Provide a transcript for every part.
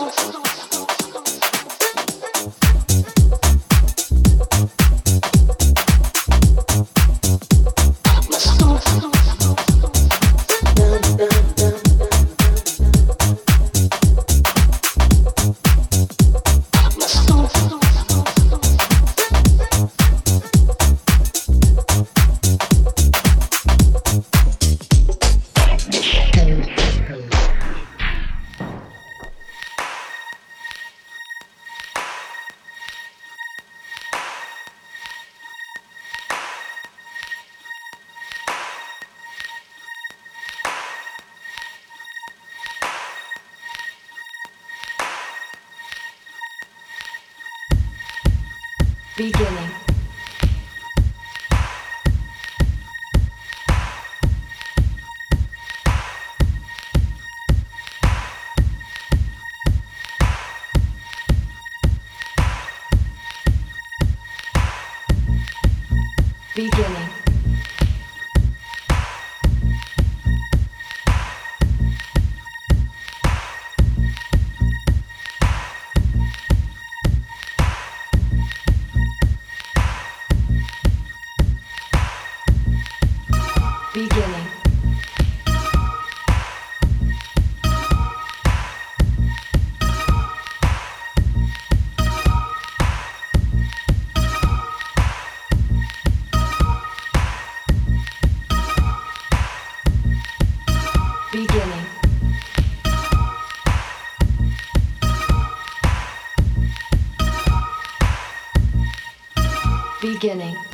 Thank you. beginning.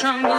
Desire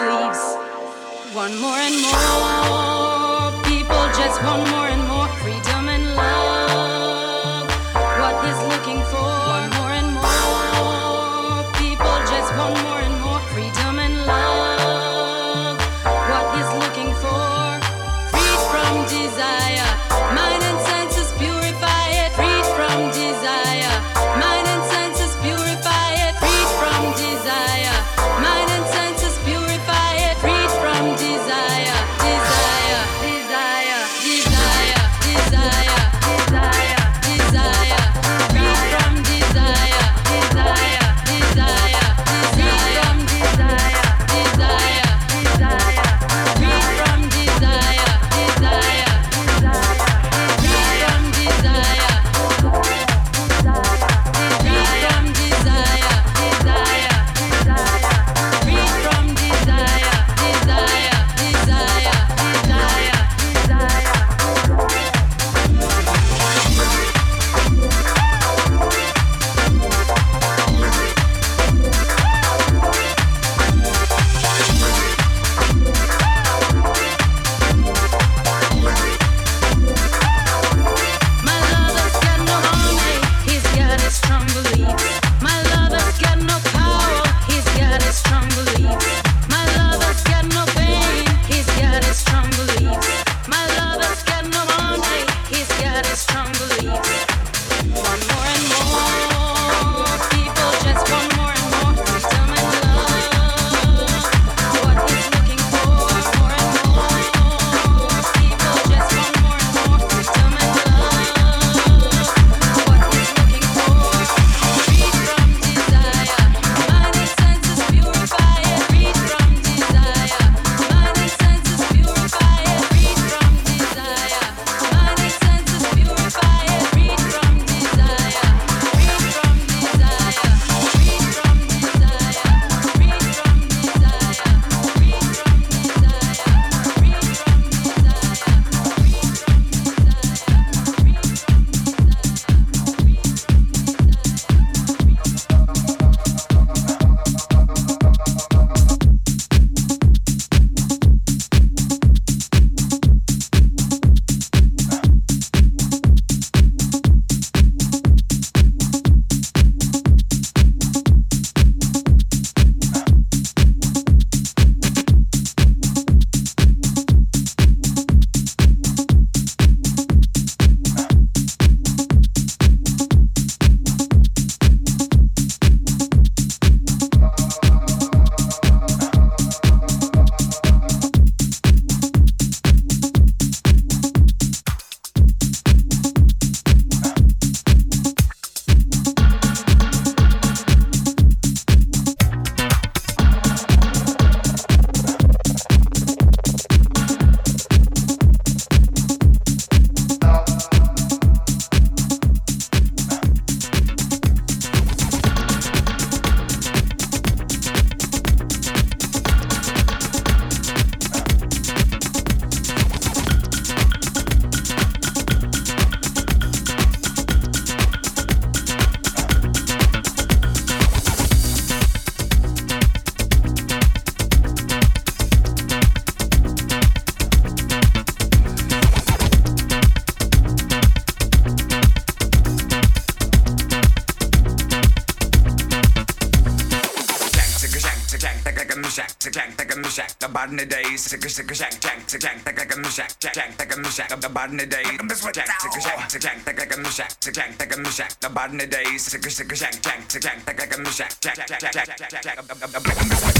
sick a sick a shack, jack, sick jack, like like a mishack, jack, jack, like a mishack of the in the days. Miss what jack, sick a shack, sick jack, like like a mishack, sick jack, like a mishack, the in the days, sick a sick a shack, jack, sick jack, like like a mishack, jack, jack, jack, jack, jack, jack, the miss what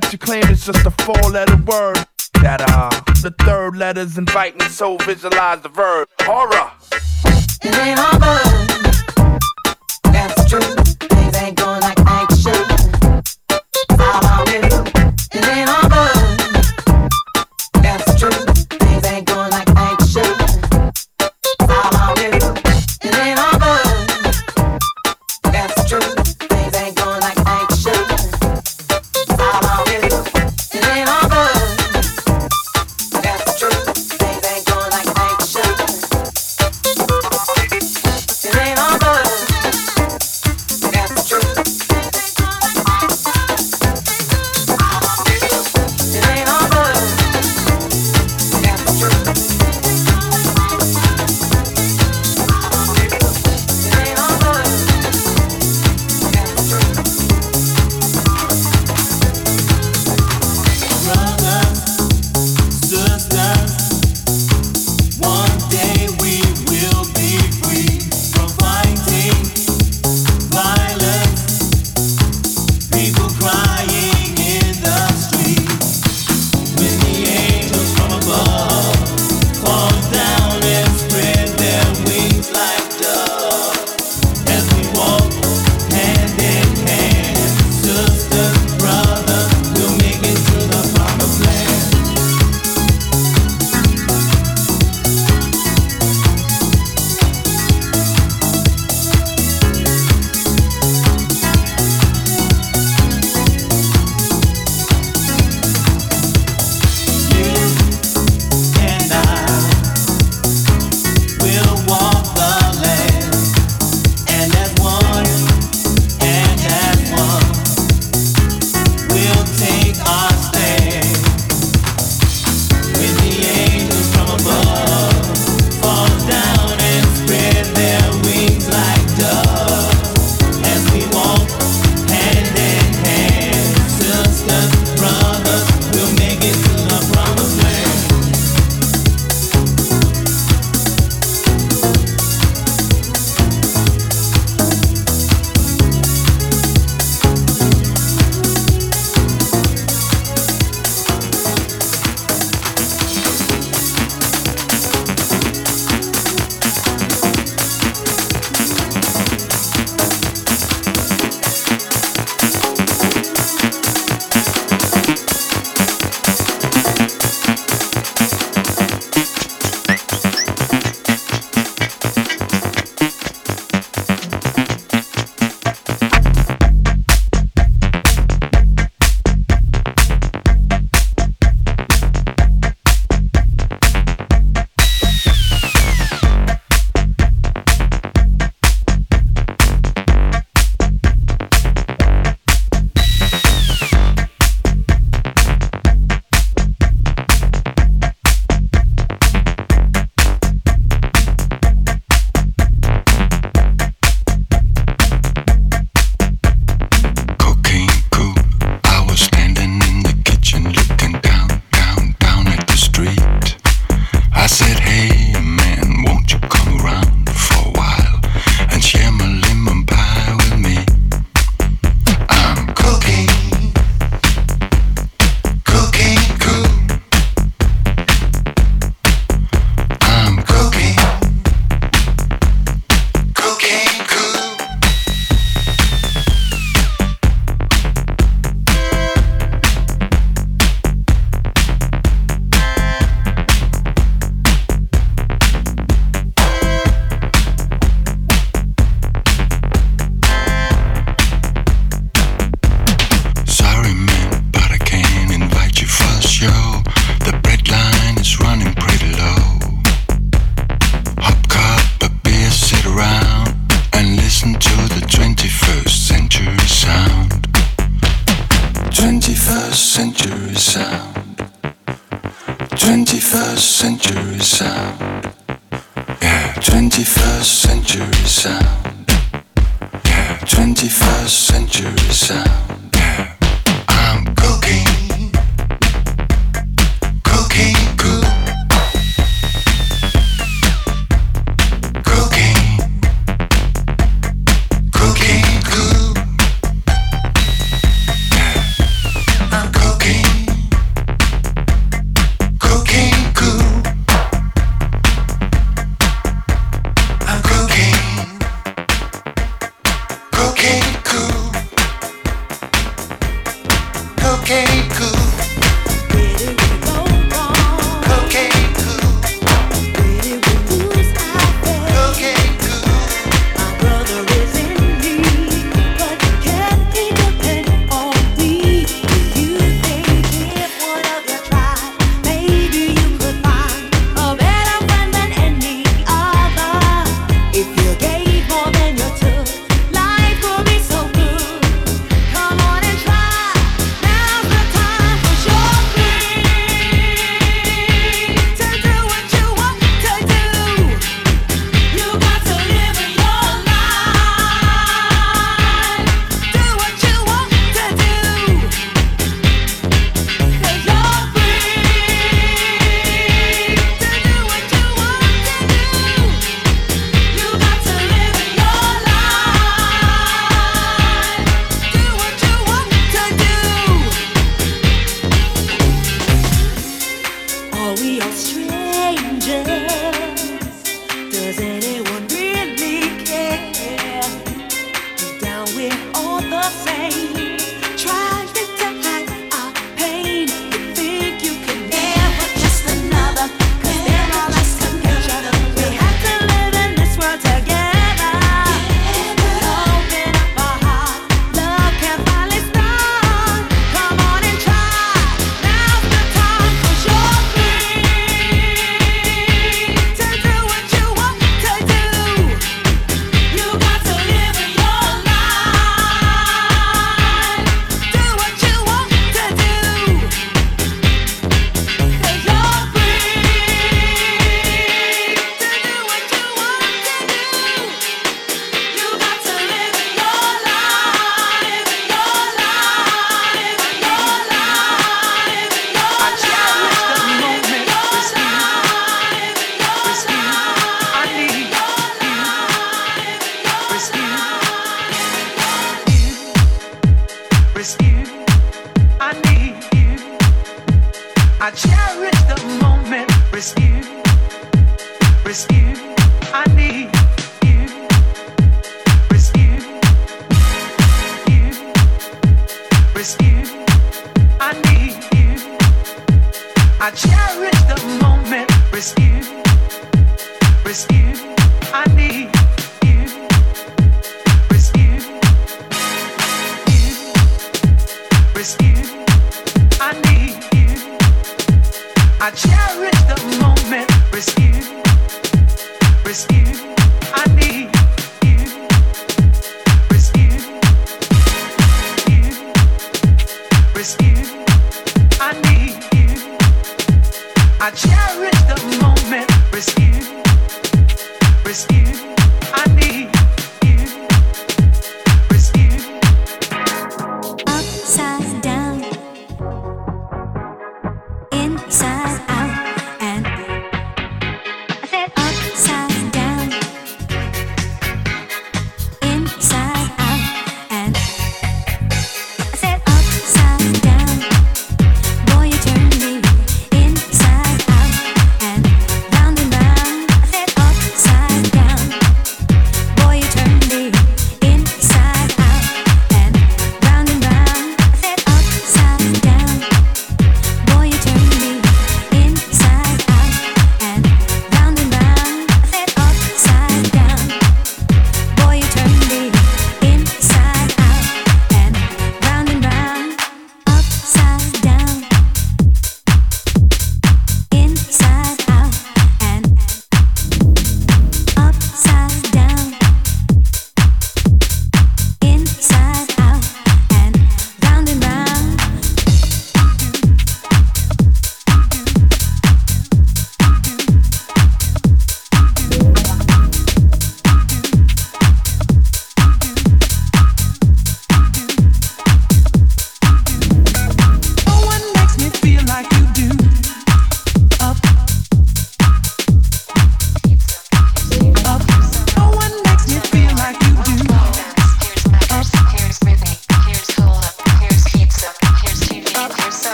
that you claim is just a four letter word. That, uh, the third letter's inviting, so visualize the verb.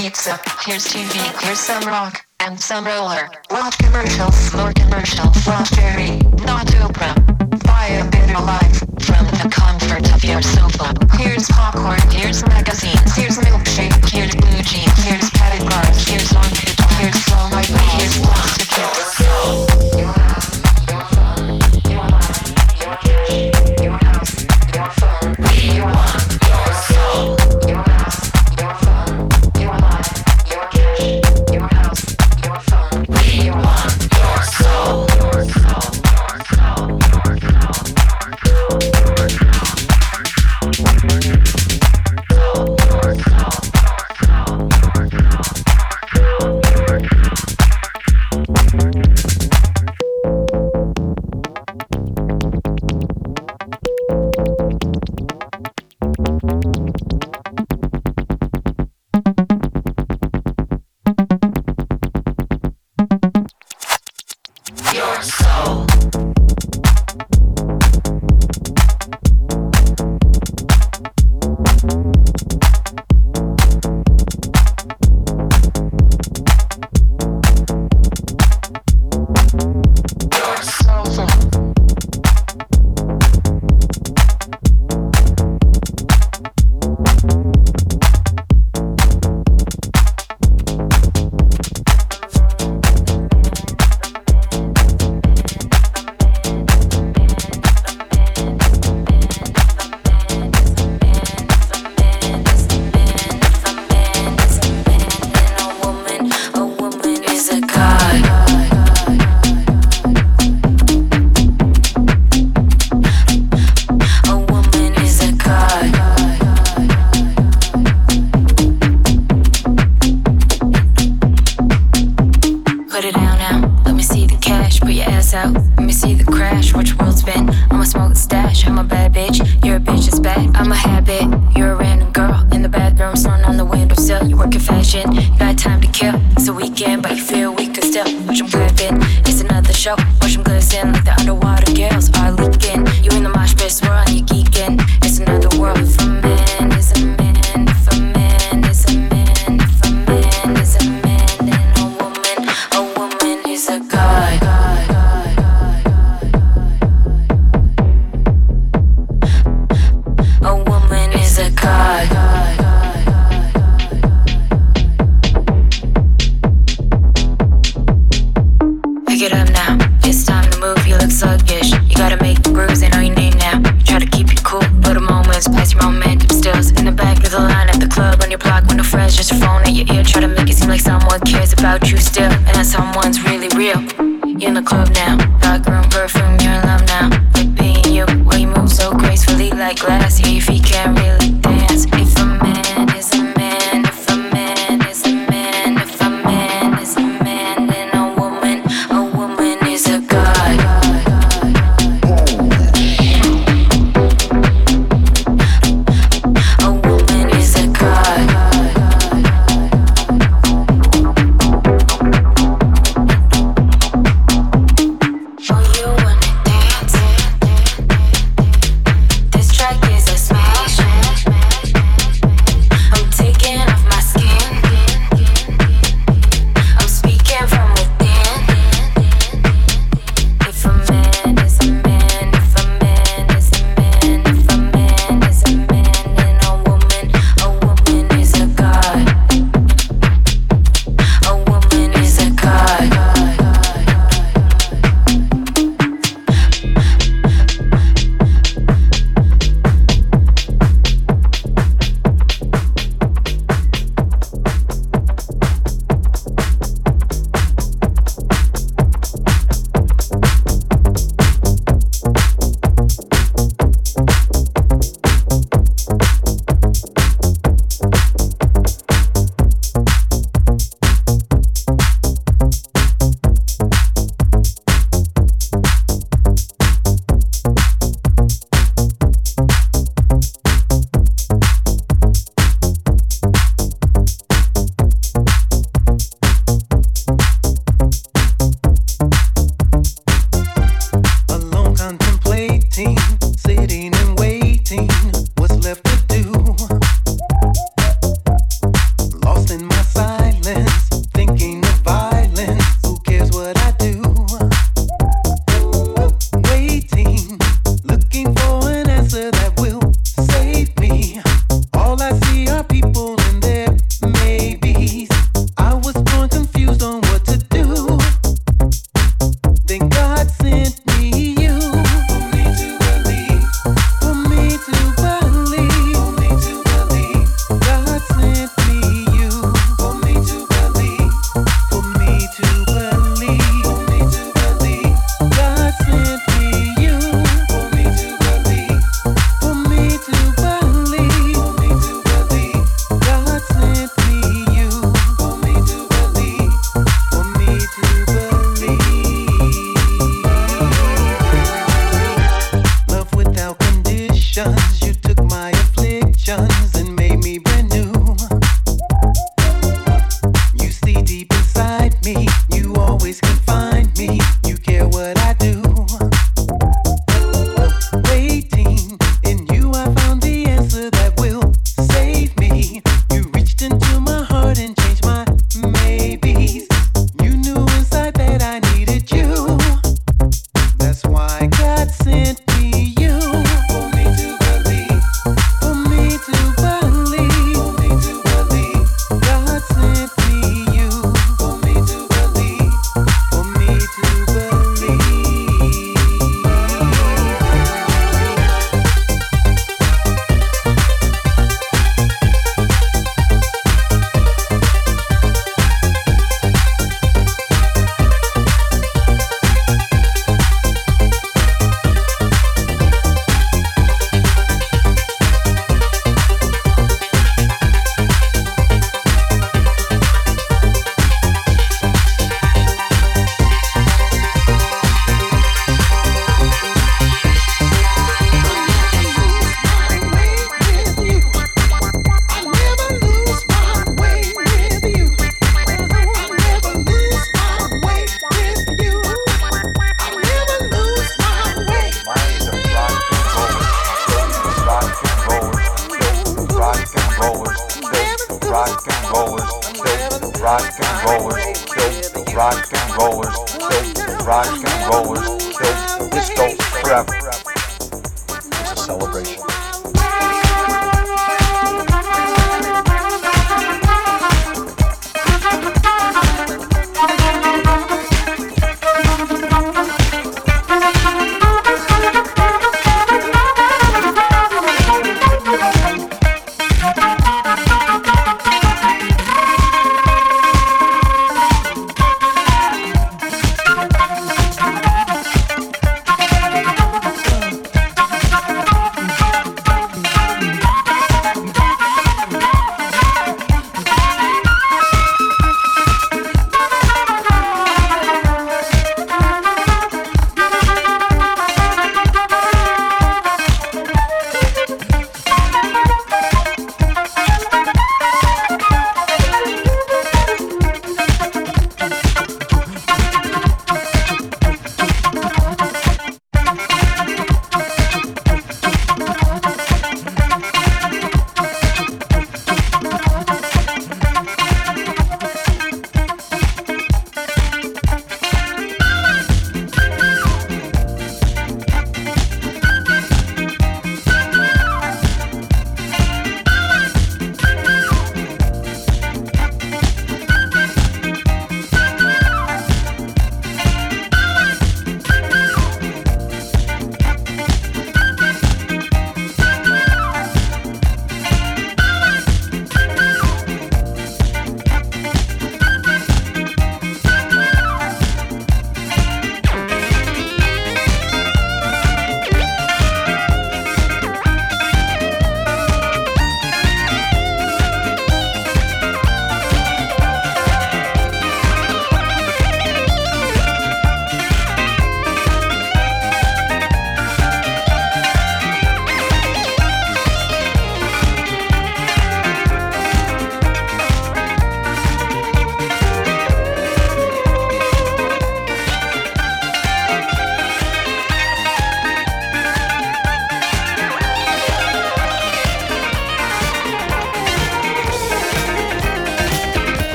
Pizza, here's TV, here's some rock, and some roller. Want commercials, more commercials, want Jerry, not Oprah. Buy a better life from the comfort of your sofa. Here's popcorn, here's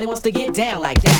Everybody wants to get down like that.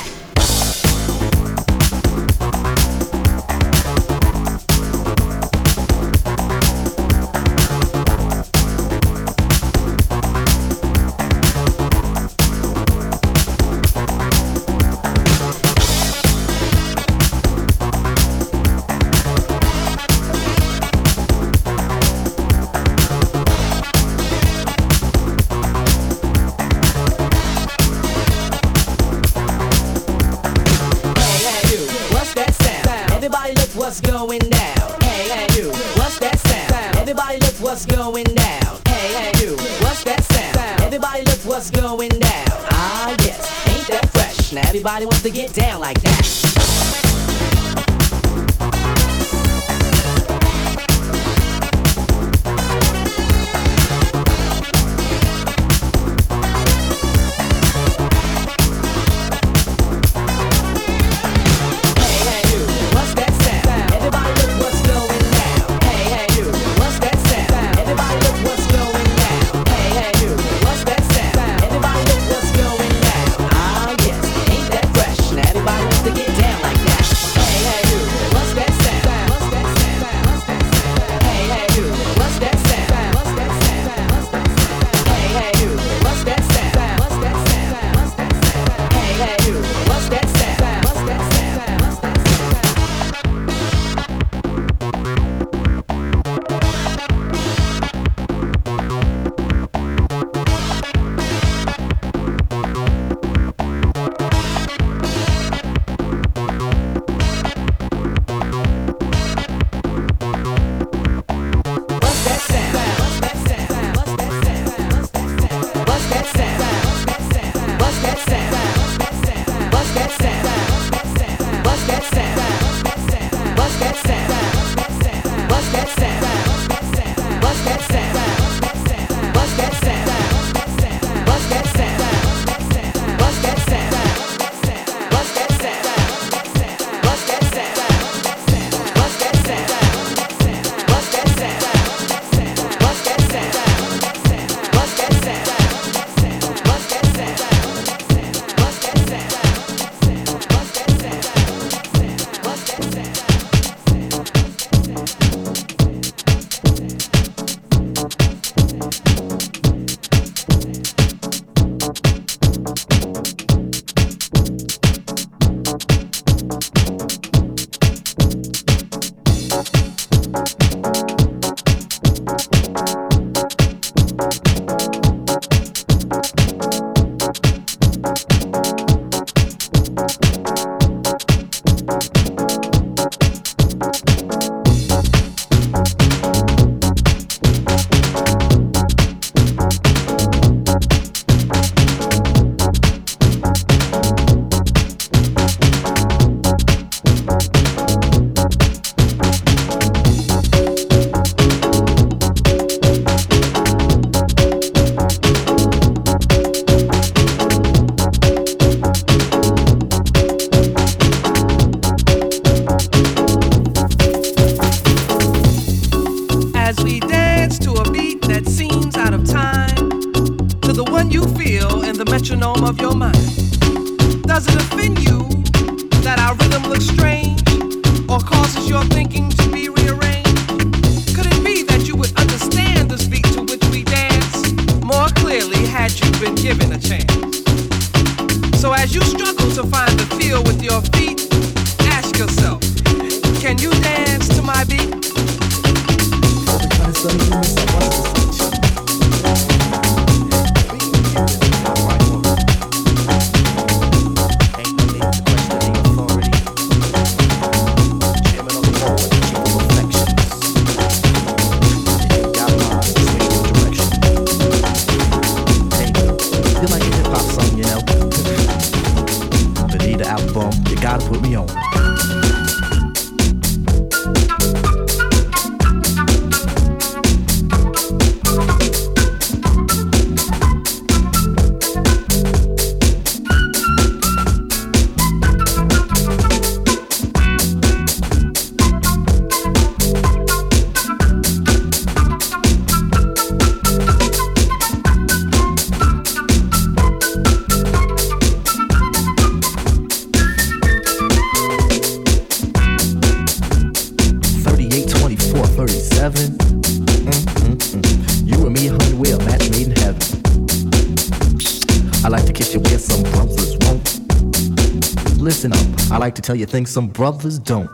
Tell you things some brothers don't.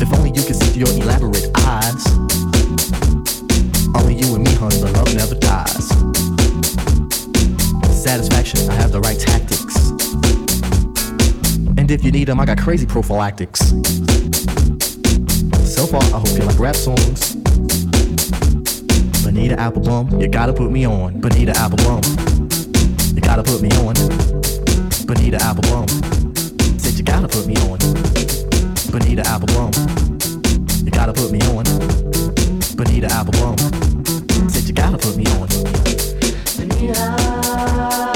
If only you could see through your elaborate eyes. Only you and me, honey, the love never dies. Satisfaction, I have the right tactics. And if you need them, I got crazy prophylactics. So far, I hope you like rap songs. Bonita Applebum, you gotta put me on. Bonita Applebum, you gotta put me on. Bonita Applebum, gotta put me on. Bonita Applebum, you gotta put me on. Bonita Applebum, said you gotta put me on. Bonita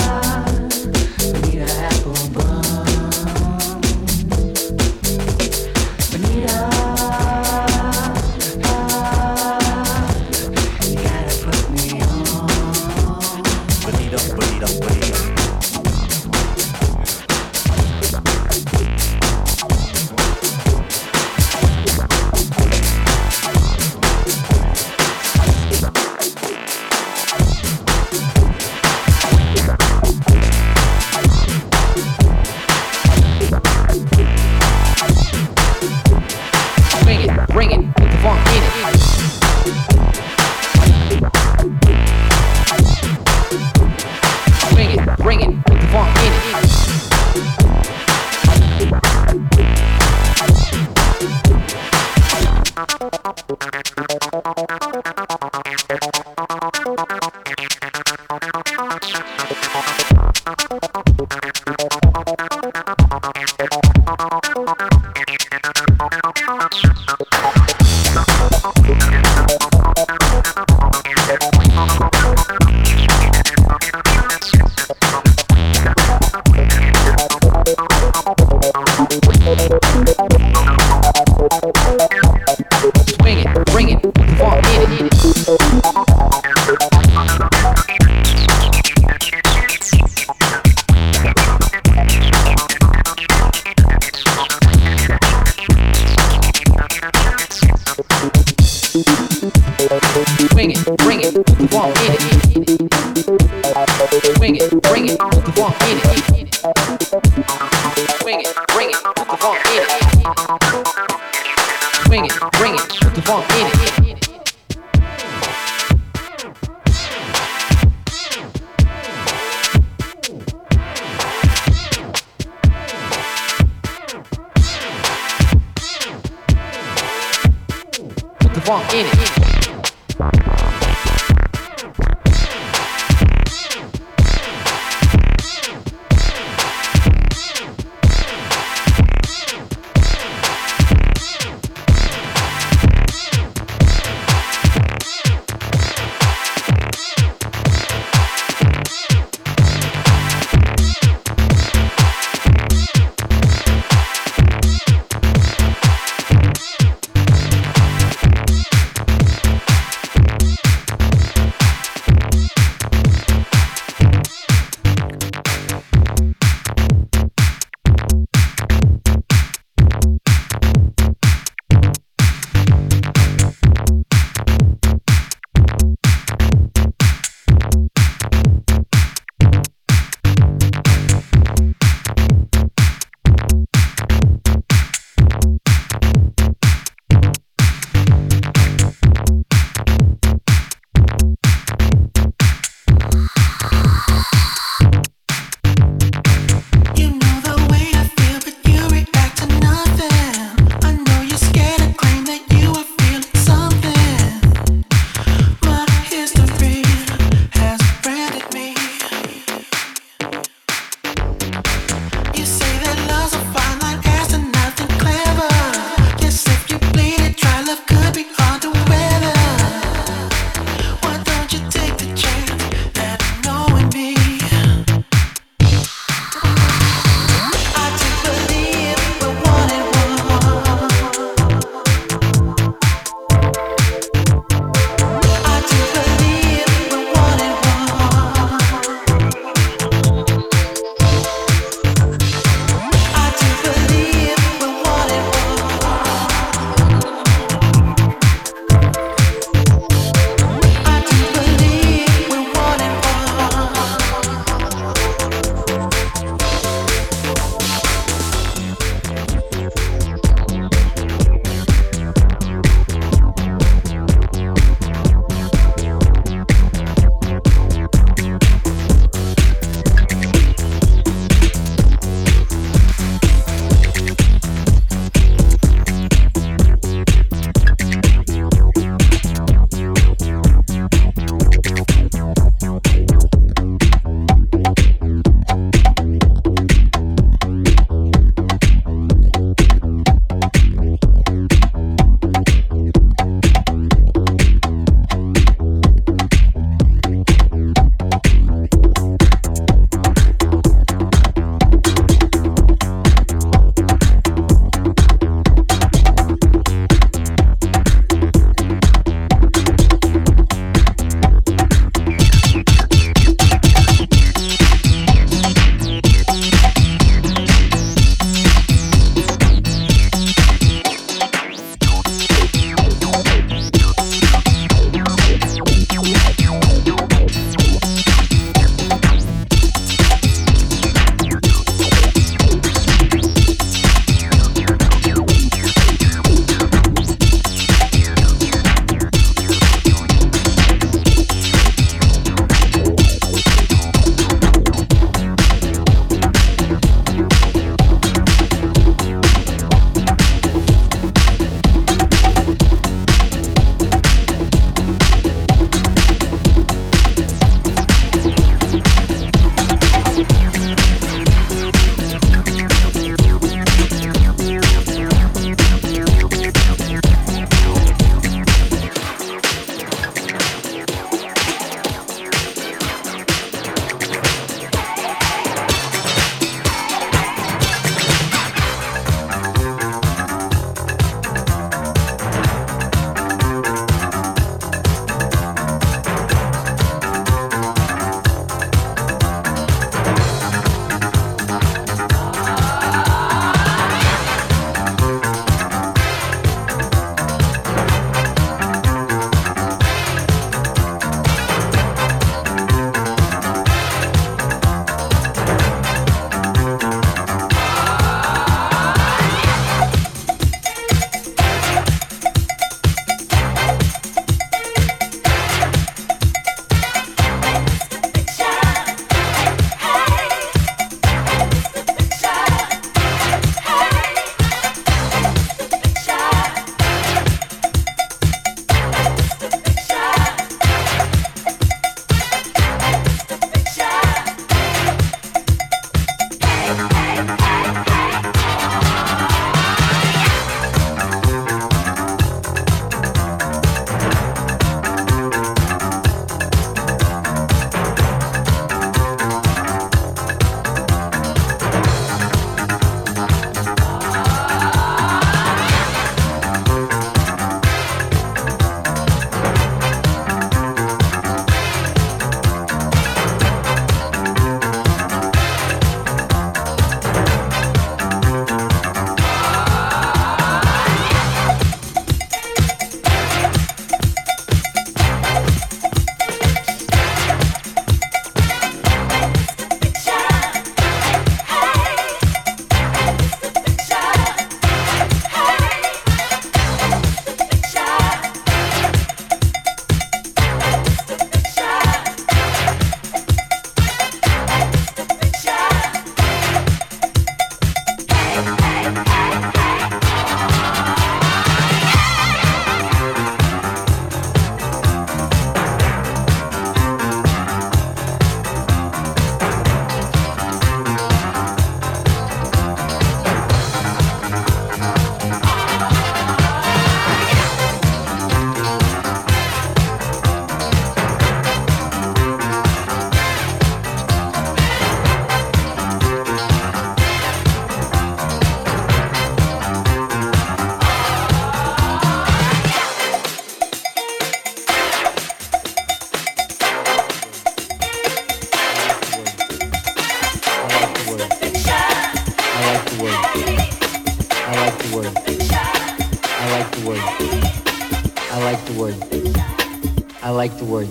like the word.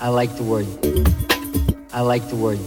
I like the word. I like the word.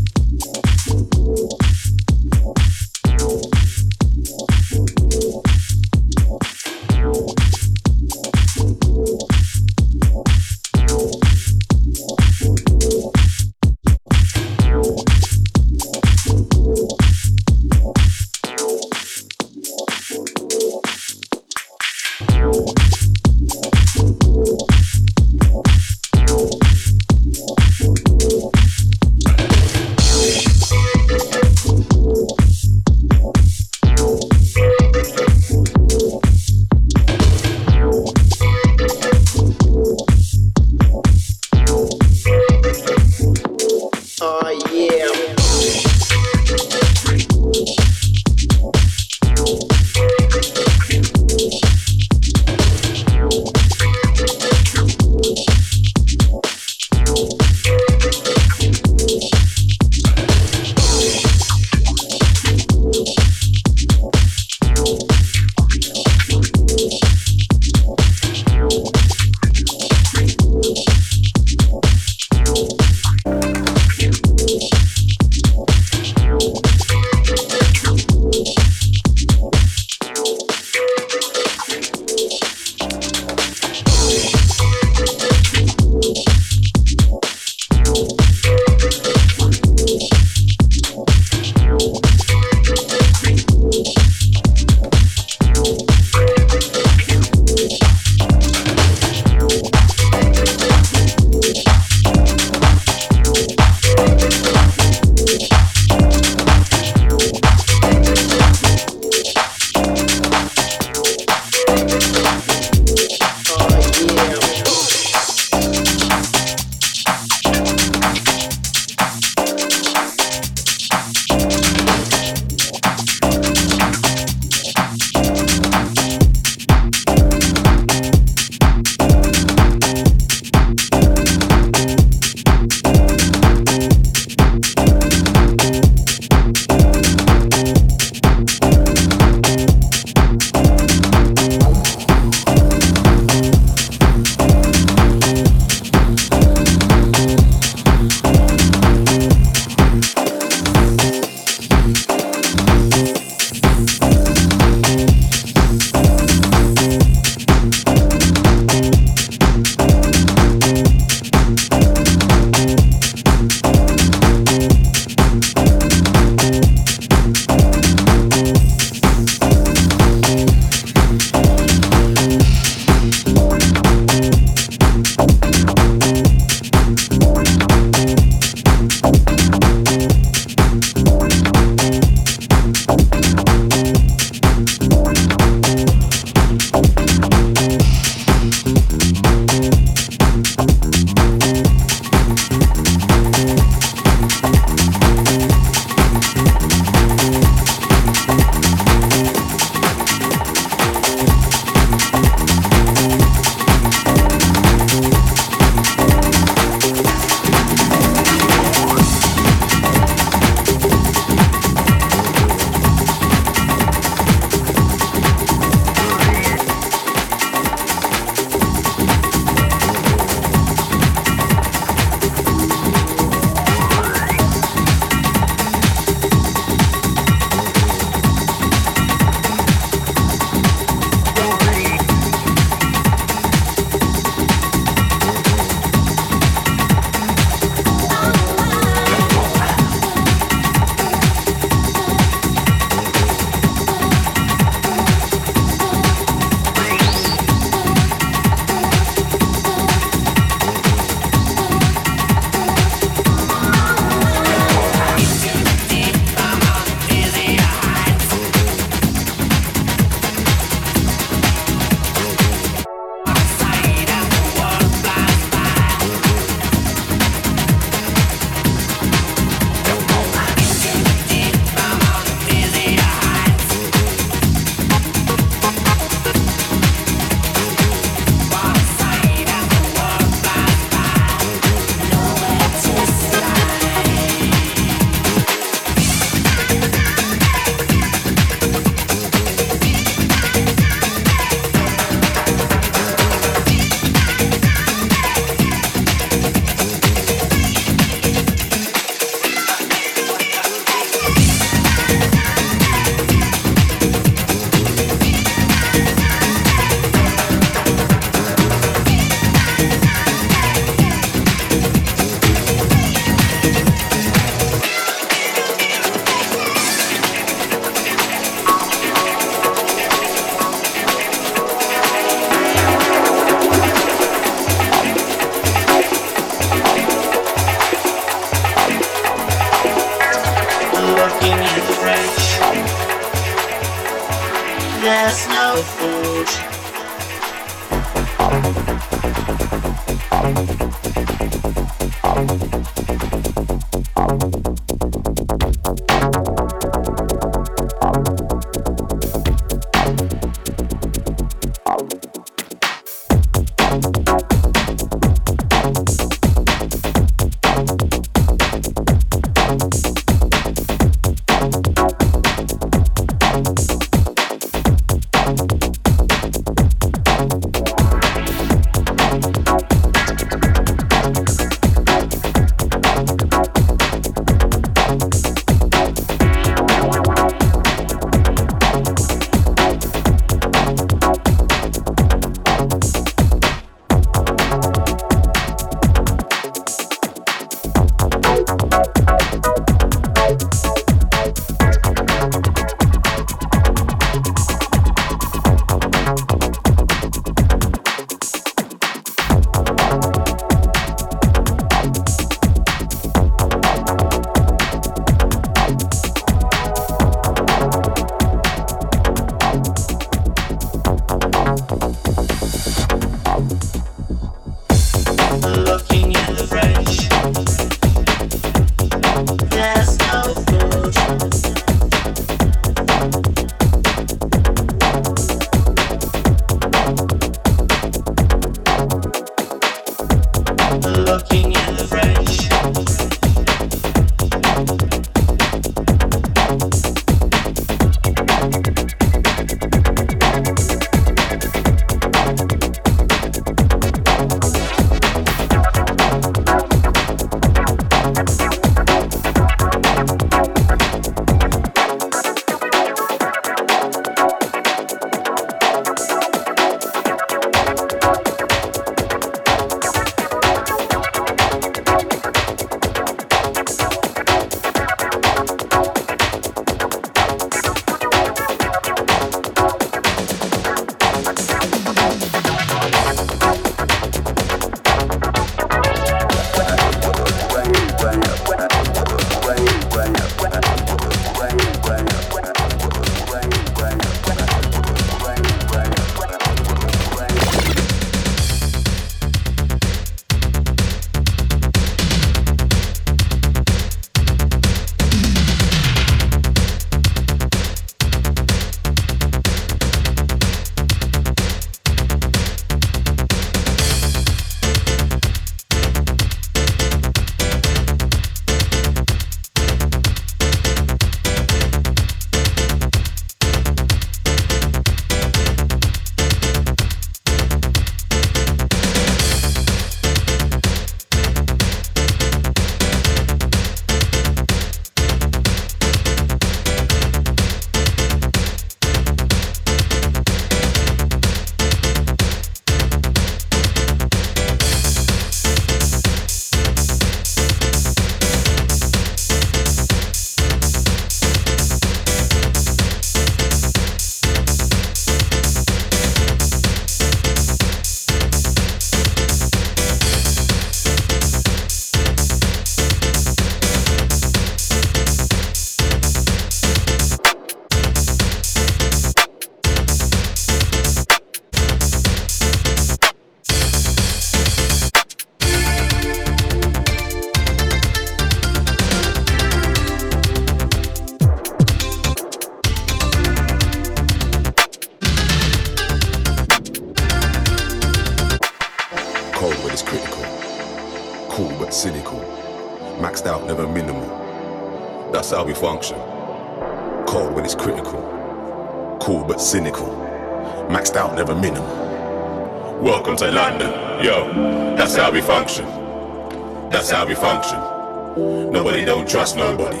trust nobody.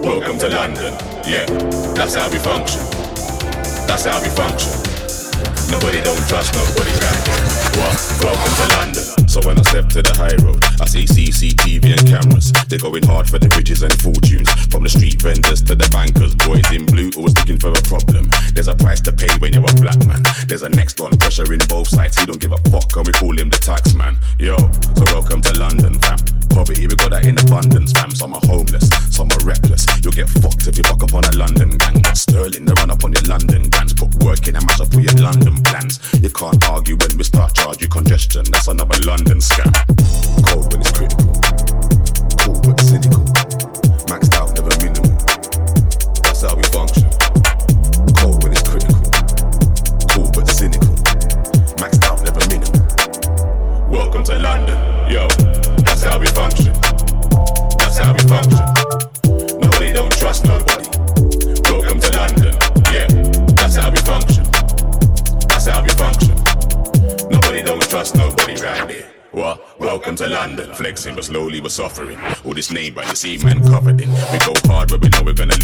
Welcome to London, yeah, that's how we function. That's how we function. Nobody don't trust nobody. What? Welcome to London. So when I step to the high road, I see CCTV and cameras. They're going hard for the riches and fortunes. From the street vendors to the bankers, boys in blue always looking for a problem. There's a price to pay when you're a black man. There's a next one pressure in both sides. He don't give a fuck, and we call him the tax man. Yo, so welcome to London, fam poverty, we got that in abundance. Fam, some are homeless, some are reckless. You'll get fucked if you fuck up on a London gang. Sterling, they run up on your London gangs. Put work in and mash up for your London plans. You can't argue when we start charging congestion. That's another London scam. suffering. All this name by the sea man covered in. We go hard, but we know we're gonna